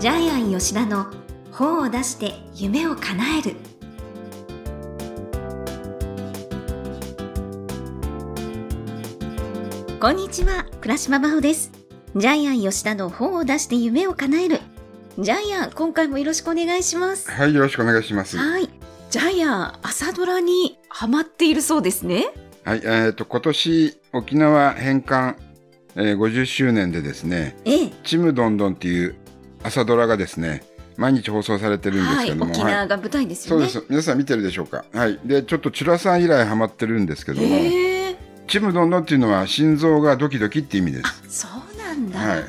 ジャイアン吉田の本を出して夢を叶える。こんにちは倉島真帆です。ジャイアン吉田の本を出して夢を叶える。ジャイアン今回もよろしくお願いします。はい、よろしくお願いします。はい、はいジャイアン朝ドラにハマっているそうですね。えっ、と、今年、沖縄返還、えー、50周年でですね、ええ。ちむどんどんっていう朝ドラがですね、毎日放送されてるんですはいけども、沖縄が舞台ですよね、そうです。皆さん見てるでしょうか？はい。で、ちょっとチュラさん以来ハマってるんですけども、ええちむどんどんっていうのは心臓がドキドキって意味であす。そうなんだ、はい。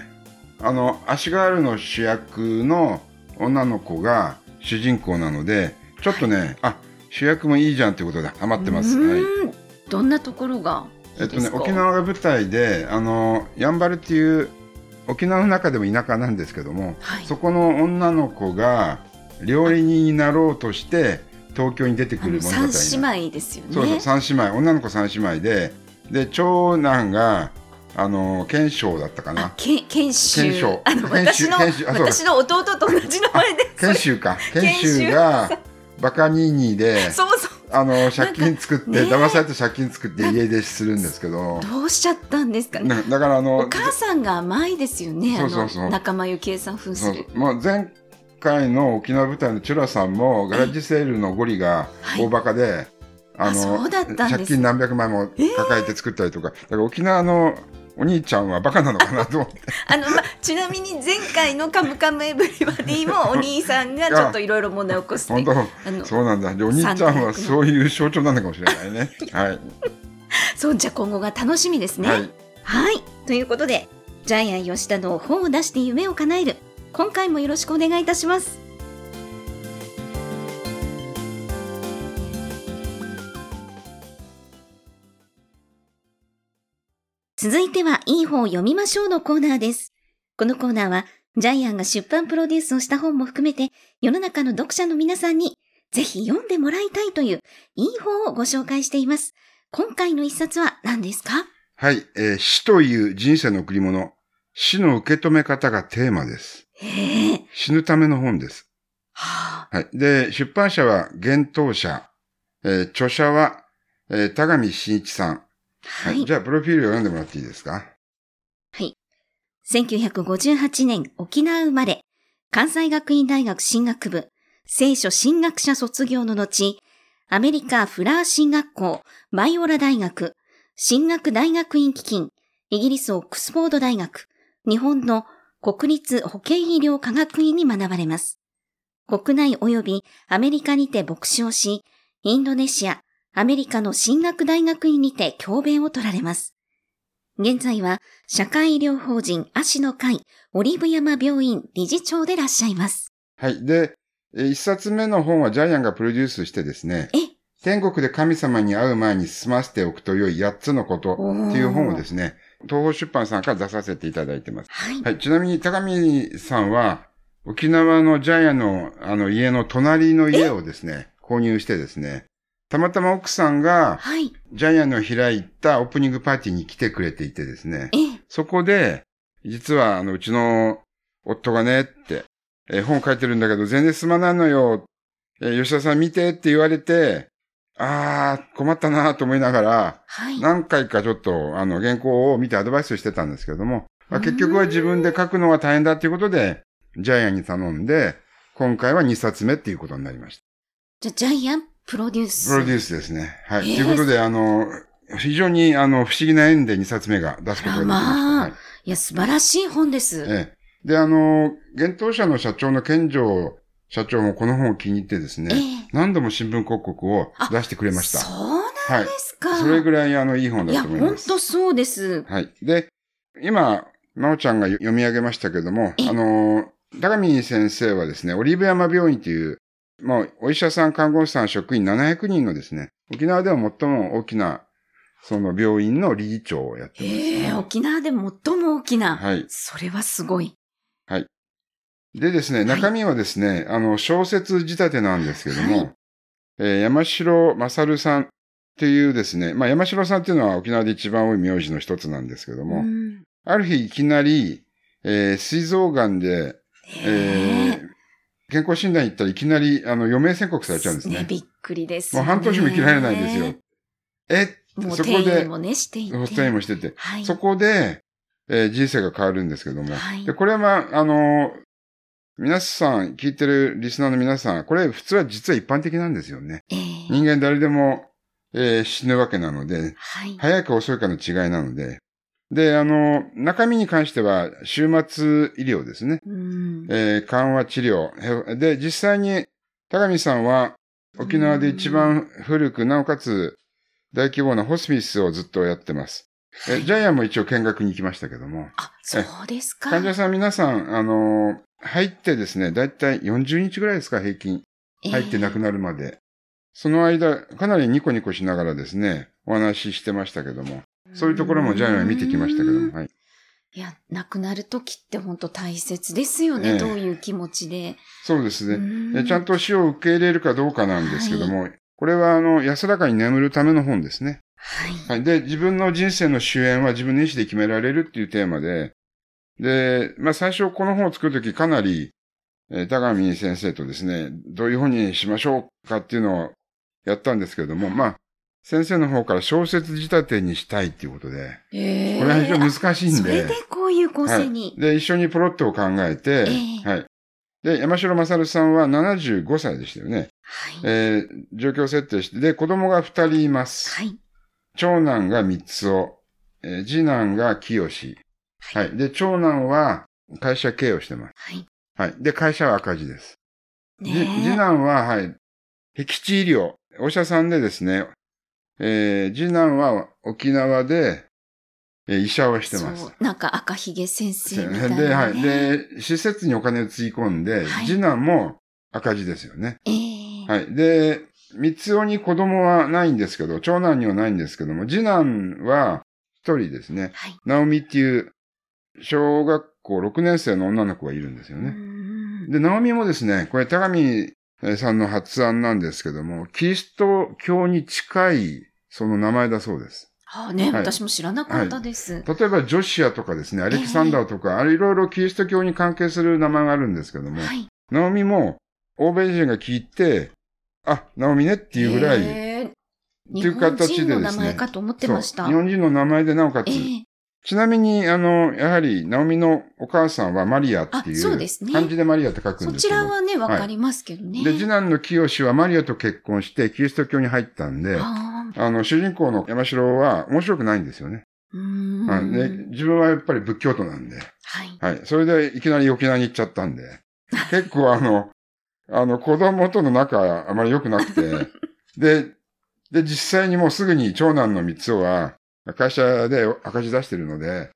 あの、足ガールの主役の女の子が主人公なので、ちょっとね、あ、主役もいいじゃんってことでハマってます。うはい。どんなところがいえっとね、沖縄が舞台で、あの、やんばるっていう、沖縄の中でも田舎なんですけども、はい。そこの女の子が料理人になろうとして、東京に出てくる物語な三姉妹ですよね。そうそう、三姉妹、女の子三姉妹で、で、長男が、あの、賢章だったかあな。け研修研修あの研私の私の弟と同じ名前で賢秀か。賢 賢秀秀が、バカニーニーで、そうそうあの、借金作って、ね。え騙されて借金作って家出しするんですけど、どうしちゃったんですかね。なだからあの、お母さんが甘いですよねそうそうそう。あの仲間由紀恵さん扮する。もう前回の沖縄舞台のチュラさんもガラッジセールのゴリがはい。大バカで、あそうだったんです借金何百万も抱えて作ったりとか、だから沖縄のお兄ちゃんはバカなのかなと思って。あの、ま、ちなみに前回の「カムカムエブリバディ」もお兄さんがちょっといろいろ問題を起こしてそうなんだ。でお兄ちゃんはそういう象徴なのかもしれないね。はい、そうじゃあ今後が楽しみですね。はい。はい。ということで、ジャイアン吉田の本を出して夢を叶える。今回もよろしくお願いいたします。続いては、いい本を読みましょうのコーナーです。このコーナーは、ジャイアンが出版プロデュースをした本も含めて、世の中の読者の皆さんに、ぜひ読んでもらいたいという、いい本をご紹介しています。今回の一冊は何ですか？はいえー死という人生の贈り物死の受け止め方がテーマですへえ。死ぬための本ですはあ。はい。で、出版社は幻冬社、えー著者は、えー田上真一さん。ははいい。じゃあ、プロフィールを読んでもらっていいですか？はい。1958年沖縄生まれ、関西学院大学進学部、聖書進学者卒業の後、アメリカフラー進学校、バイオラ大学、進学大学院基金、イギリスオックスフォード大学、日本の国立保健医療科学院に学ばれます。国内及びアメリカにて牧師をし、インドネシア、アメリカの進学大学院にて教鞭を取られます。現在は社会医療法人足の会オリーブ山病院理事長でいらっしゃいます。はい。で、えー一冊目の本はジャイアンがプロデュースしてですね、え？天国で神様に会う前に済ませておくと良い8つのことっていう本をですね、東方出版さんから出させていただいてます。はい。はい。ちなみに、高見さんは、沖縄のジャイアンのあの家の隣の家をですね、購入してですね、たまたま奥さんが、はい。ジャイアンの開いたオープニングパーティーに来てくれていてですね、ええ。そこで、実は、あの、うちの夫がね、って、えー本書いてるんだけど、全然進まないのよ。えー吉田さん見てって言われて、あー、困ったなと思いながら、はい。何回かちょっと、あの、原稿を見てアドバイスしてたんですけども、まあ、うん結局は自分で書くのは大変だっていうことで、ジャイアンに頼んで、今回は2冊目っていうことになりました。じゃあ、ジャイアンプロデュース。プロデュースですね。はい。えーということで、あの、非常に、あの、不思議な縁で2冊目が出すことができました。まあはいいや、素晴らしい本です。ええ。で、あの、幻冬社の社長の健城社長もこの本を気に入ってですね、ええ何度も新聞広告を出してくれました。そうなんですか。それぐらい、あの、いい本いや、だと思います。本当そうです。はい。で、今、まおちゃんが読み上げましたけども、えあの、高見先生はですね、オリーブ山病院という、もう、お医者さん、看護師さん、職員700人のですね、沖縄では最も大きな、その病院の理事長をやってます。ええ沖縄で最も大きな。はい。それはすごい。でですね、はい中身はですね、あの、小説仕立てなんですけども、はいえー山城勝さんっていうですね、まあ、山城さんっていうのは沖縄で一番多い名字の一つなんですけども、うんある日いきなり、えー、膵臓癌で、えー健康診断行ったらいきなり、あの、余命宣告されちゃうんですね。びっくりです、もう半年も生きられないんですよ。え？そこで転移もね、していて。ホストインもしてて。はい。そこで、えー人生が変わるんですけども。はいで、これは、あの、皆さん、聞いてるリスナーの皆さん、これ普通は実は一般的なんですよね。ええ人間誰でも、えー死ぬわけなので、はい。早いか遅いかの違いなので。で、あの、中身に関しては、終末医療ですね。うん。えー緩和治療。へで、実際に、高見さんは、沖縄で一番古く、なおかつ、大規模なホスピスをずっとやってます。えジャイアンも一応見学に行きましたけども。あ、そうですか。患者さん皆さん、あの、入ってですね、だいたい40日ぐらいですか、平均。入って亡くる。なるまで。その間、かなりニコニコしながらですね、お話ししてましたけども。そういうところもジャイアンは見てきましたけども。はい。いや、亡くなる時って本当大切ですよね。ええどういう気持ちで。そうですね。ちゃんと死を受け入れるかどうかなんですけども、これはあの、安らかに眠るための本ですね。はい。はい。で、自分の人生の主演は自分の意思で決められるっていうテーマで、で、まあ最初この本を作るときかなり、えー高見先生とですね、どういう本にしましょうかっていうのをやったんですけれども、まあ、先生の方から小説仕立てにしたいっていうことで、ええこれは非常に難しいんで、それでこういう構成に。はい。で、一緒にプロットを考えて、ええはい。で、山城勝さんは75歳でしたよね。はい。えー状況設定して、で、子供が2人います。はい。長男が三つお、えー次男が清志。はい。で、長男は会社経営をしてます。はい。はい。で、会社は赤字です。じねえ次男は、はい、僻地医療、お医者さんでですね、えー次男は沖縄で、えー医者をしてます。なんか赤ひげ先生みたいな、ね。で、はい。で、施設にお金をつぎ込んで、はい次男も赤字ですよね。ええはい。で、三つおに子供はないんですけど、長男にはないんですけども、次男は一人ですね。はい。ナオミっていう、小学校6年生の女の子がいるんですようね。んで、ナオミもですね、これ、高見さんの発案なんですけども、キリスト教に近い、その名前だそうです。ああね、はい私も知らなかったです。例えば、ジョシアとかですね、アレキサンダーとか、あれいろいろキリスト教に関係する名前があるんですけども、はい。ナオミも、欧米人が聞いて、あ、ナオミねっていうぐらい、ええっていう形でですね日本人の名前かと思ってました。そう日本人の名前でなおかつ、ええちなみに、あの、やはり、ナオミのお母さんはマリアっていあそうですね漢字でマリアって書くんそですけど。ちらはね、わかりますけどね。で、次男の清はマリアと結婚して、キリスト教に入ったんで、あああの、主人公の山城は面白くないんですよね。うーんはい。で、自分はやっぱり仏教徒なんで、はい。はい。それでいきなり沖縄に行っちゃったんで、結構あの、あの、子供との仲あまり良くなくて、で、で、実際にもうすぐに長男の三つは、会社で赤字出してるので、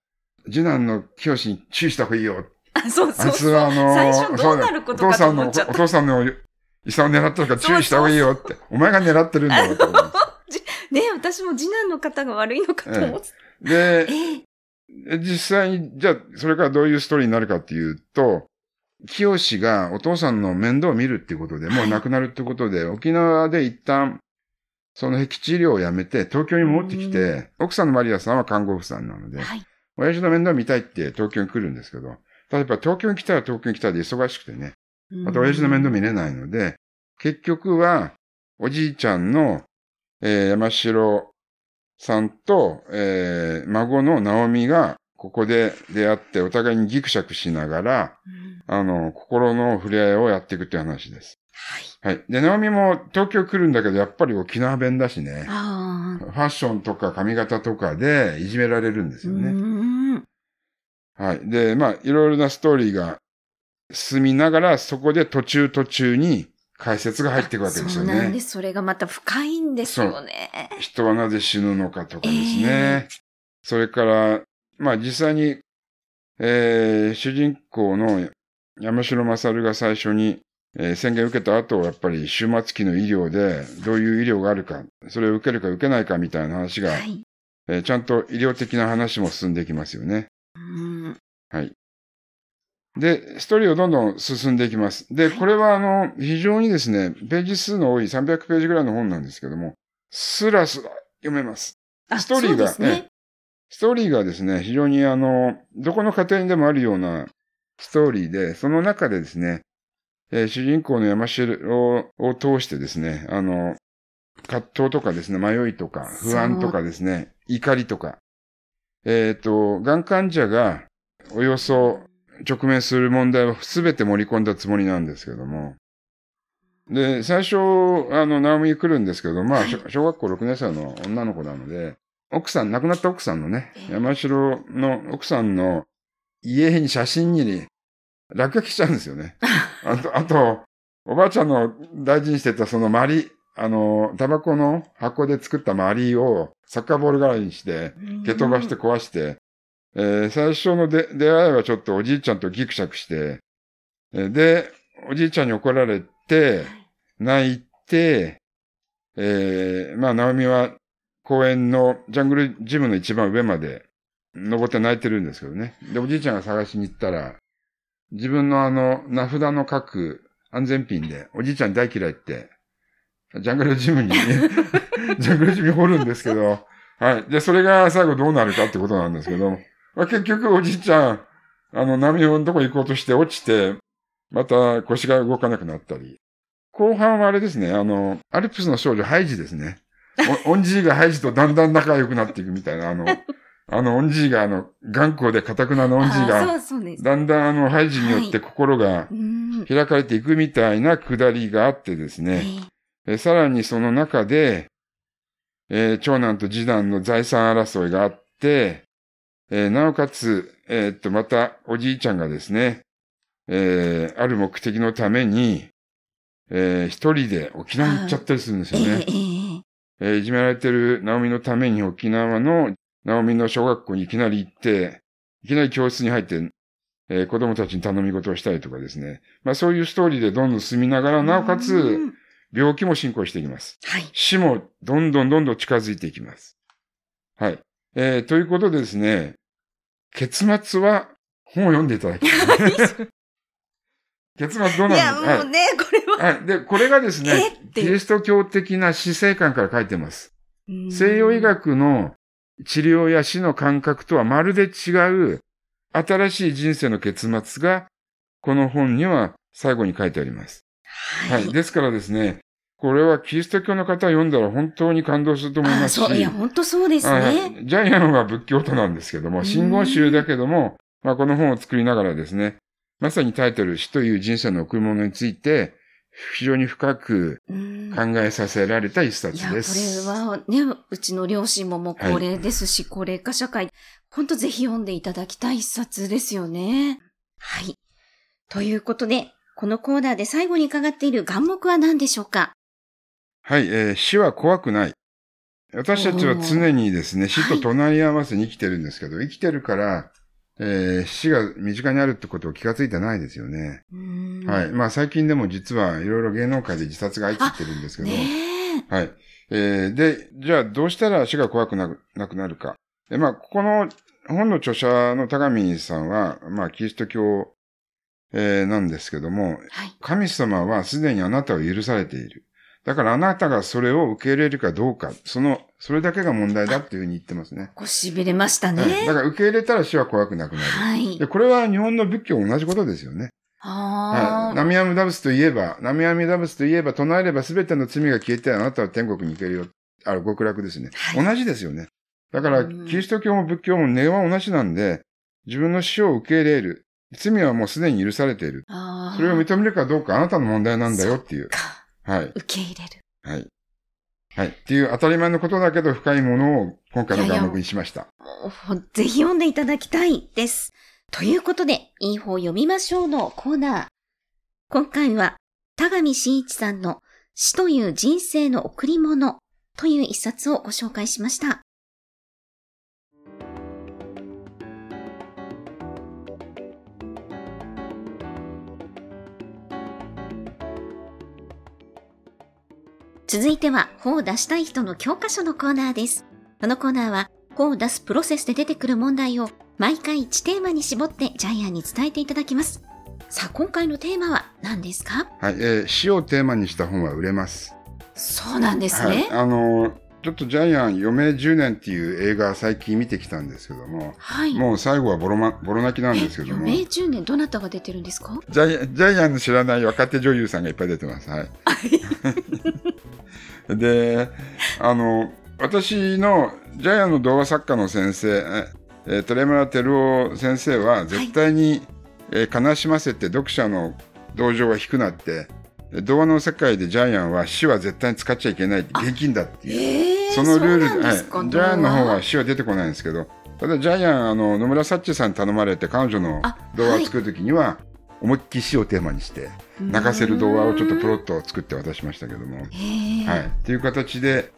次男の清に注意した方がいいよ。あそうあいそうそう。つはあの、最初どうなることかと思っちゃったお父さんの、お父さんの遺産を狙ったから注意した方がいいよって。お前が狙ってるんだろうと思います。ね私も次男の方が悪いのかと思って。で、ええ。実際に、じゃあ、それからどういうストーリーになるかっていうと、清がお父さんの面倒を見るっていうことで、もう亡くなるってことで、沖縄で一旦、その僻地医療をやめて、東京に戻ってきて、奥さんのマリアさんは看護婦さんなので、はい。親父の面倒を見たいって東京に来るんですけど、例えば東京に来たら東京に来たで忙しくてね、また親父の面倒見れないので、結局は、おじいちゃんの、えー山城さんと、えー孫の直美が、ここで出会って、お互いにギクシャクしながら、うんあの、心の触れ合いをやっていくっていう話です。はい。はい。で、直美も東京来るんだけど、やっぱり沖縄弁だしね、ああ。ファッションとか髪型とかでいじめられるんですうよね。ん。はい。で、まあ、いろいろなストーリーが進みながら、そこで途中途中に解説が入っていくわけですよね。そうなんです。それがまた深いんですよね。人はなぜ死ぬのかとかですね。えそれから、まあ実際に、えー主人公の山城勝が最初に、えー宣言を受けた後、やっぱり終末期の医療で、どういう医療があるか、それを受けるか受けないかみたいな話が、はい。えーちゃんと医療的な話も進んでいきますよね。うん。で、ストーリーをどんどん進んでいきます。で、はいこれはあの、非常にですね、ページ数の多い300ページぐらいの本なんですけども、スラスラ読めます。あストーリーがね。ストーリーがですね、非常にあの、どこの家庭にでもあるようなストーリーで、その中でですね、えー主人公の山城をを通してですね、あの、葛藤とかですね、迷いとか、不安とかですね、怒りとか、えっ、と、がん患者がおよそ直面する問題を全て盛り込んだつもりなんですけども、で、最初、あの、ナオミ来るんですけど、まあ、小小学校6年生の女の子なので、奥さん、亡くなった奥さんのね、ええ。山城の奥さんの家に写真に落書きしちゃうんですよね。あと、あと、おばあちゃんの大事にしてたそのマリ、あの、タバコの箱で作ったマリをサッカーボール代わりにして、蹴飛ばして壊して、えー最初ので出会いはちょっとおじいちゃんとギクシャクして、えーで、おじいちゃんに怒られて、泣いて、えーまあ、ナオミは公園のジャングルジムの一番上まで登って泣いてるんですけどね。で、おじいちゃんが探しに行ったら、自分のあの、名札の書く安全ピンで、おじいちゃん大嫌いって、ジャングルジムに、ジャングルジムに掘るんですけど、はい。で、それが最後どうなるかってことなんですけど、まあ、結局おじいちゃん、あの、波のとこ行こうとして落ちて、また腰が動かなくなったり。後半はあれですね、あの、アルプスの少女ハイジですね。おオンジーがハイジとだんだん仲良くなっていくみたいな、あの、あの、オンジーがあの、頑固で堅くなのオンジーあが。だんだんあの、ハイジによって心がうん。開かれていくみたいなくだりがあってですね。ええさらにその中で、えー長男と次男の財産争いがあって、えーなおかつ、えーっと、またおじいちゃんがですね、えーある目的のために、えー一人で沖縄に行っちゃったりするんですえよね。えーいじめられてるナオミのために沖縄のナオミの小学校にいきなり行って、いきなり教室に入って、えー子供たちに頼み事をしたりとかですね。まあそういうストーリーでどんどん進みながら、なおかうつ、ん病気も進行していきます。はい。死もどんどんどんどん近づいていきます。はい。えーということでですね、結末は本を読んでいただきます。結末どういや、なるのもうね、これは。はい。はい。で、これがですえ？ねキリスト教的な死生観から書いてます。うん西洋医学の治療や死の感覚とはまるで違う新しい人生の結末がこの本には最後に書いてあります。ははい。ですからですね、これはキリスト教の方が読んだら本当に感動すると思いあますし、そう、いや、本当そうですはね。いジャイアンは仏教徒なんですけども、ん真言宗だけども、まあ、この本を作りながらですね、まさにタイトル死という人生の贈り物について、非常に深くうん考えさせられた一冊いや、これです。はね、うちの両親ももう高齢ですし、高齢化社会、本当ぜひ読んでいただきたい一冊ですよね。はい。ということで、このコーナーで最後に伺っている願目は何でしょうか？はい、えー死は怖くない。私たちは常にですね、死と隣り合わせに生きてるんですけど、生きてるから、えー死が身近にあるってことを気がついてないですよね。はい。まあ最近でも実はいろいろ芸能界で自殺が相次いでるんですけど、ねえ。はい。えーで、じゃあどうしたら死が怖くなくなくなるか。えまあ、ここの本の著者の高見さんは、まあ、キリスト教、えーなんですけども、はい。神様はすでにあなたを許されている。だからあなたがそれを受け入れるかどうか、その、それだけが問題だっていうふうに言ってますね。こう痺れましたね。はいだから受け入れたら死は怖くなくなる。はいで、。これは日本の仏教同じことですよね。はい。ナミアムダブスといえば、ナミアムダブスといえば、唱えれば全ての罪が消えてあなたは天国に行けるよ。ある極楽ですね。はい同じですよね。だから、うんキリスト教も仏教も根は同じなんで、自分の死を受け入れる。罪はもうすでに許されている。それを認めるかどうかあなたの問題なんだよっていう。かはい。受け入れる。はい。はい。っていう当たり前のことだけど深いものを今回の願目にしました。ぜひ読んでいただきたいです。ということで、いい方読みましょうのコーナー。今回は、田上真一さんの死という人生の贈り物という一冊をご紹介しました。続いては、本を出したい人の教科書のコーナーです。このコーナーは、本を出すプロセスで出てくる問題を毎回1テーマに絞ってジャイアンに伝えていただきます。さあ、今回のテーマは何ですか？はい。えー死をテーマにした本は売れます。そうなんですはい。ね。あのー、ちょっとジャイアン余命10年っていう映画最近見てきたんですけども、はい。もう最後はボロ,、ま、ボロ泣きなんですけども、余命10年、どなたが出てるんですか？ジャイジャイアンの知らない若手女優さんがいっぱい出てます。はい。で、あの、私のジャイアンの童話作家の先生、えー、鳥村照夫先生は絶対に、えー悲しませて読者の同情が低くなって、で童話の世界でジャイアンは死は絶対に使っちゃいけないって現金だっていう。えそのルールはい、ジャイアンの方は死は出てこないんですけど、ただジャイアン、あの野村サッチさんに頼まれて彼女のあ童話を作るときには、思いっきり死をテーマにして、泣かせる童話をちょっとプロットを作って渡しましたけども、はい。っていう形で、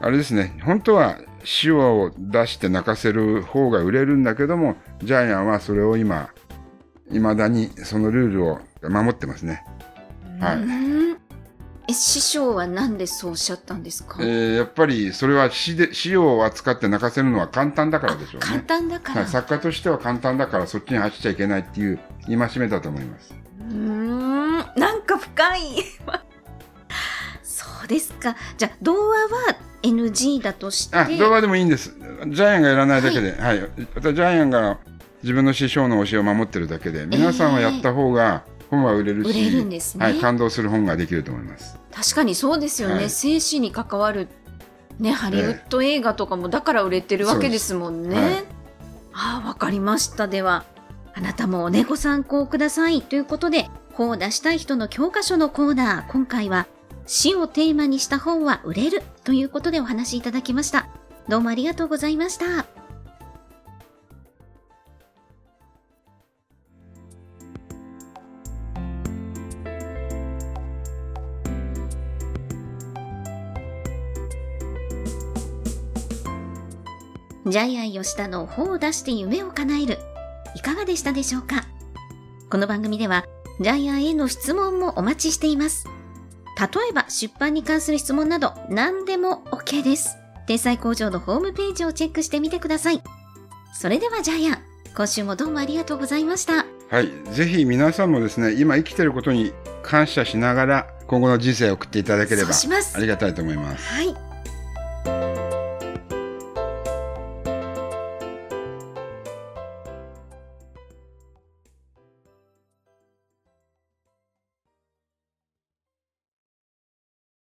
あれですね、本当は死を出して泣かせる方が売れるんだけども、ジャイアンはそれを今、未だにそのルールを守ってますね。はい。うんえ、師匠はなんでそうおっしゃったんですか、えーやっぱりそれは死で死を扱って泣かせるのは簡単だからでしょう簡ね。単だから。はい、作家としては簡単だからそっちに走っちゃいけないっていう戒めだと思います。うーん、なんか深い。そうですか。じゃあ、童話は NG だとして。あ、動画でもいいんです。ジャイアンがやらないだけで、はい。またジャイアンが自分の師匠の教えを守ってるだけで、皆さんはやった方が本は売れるし、売れるんですねはい、感動する本ができると思います。確かにそうですよね。はい生死に関わる、ね、ハリウッド映画とかもだから売れてるわけですもんね。はいああ、わかりました。では、あなたもおねご参考ください。ということで、本を出したい人の教科書のコーナー、今回は、死をテーマにした本は売れるということでお話しいただきました。どうもありがとうございました。ジャイアン吉田の本を出して夢を叶える。いかがでしたでしょうか？この番組では、ジャイアンへの質問もお待ちしています。例えば、出版に関する質問など、何でも OK です。天才工場のホームページをチェックしてみてください。それではジャイアン、今週もどうもありがとうございました。はい。ぜひ皆さんもですね、今生きてることに感謝しながら、今後の人生を送っていただければありがたいと思います。はい。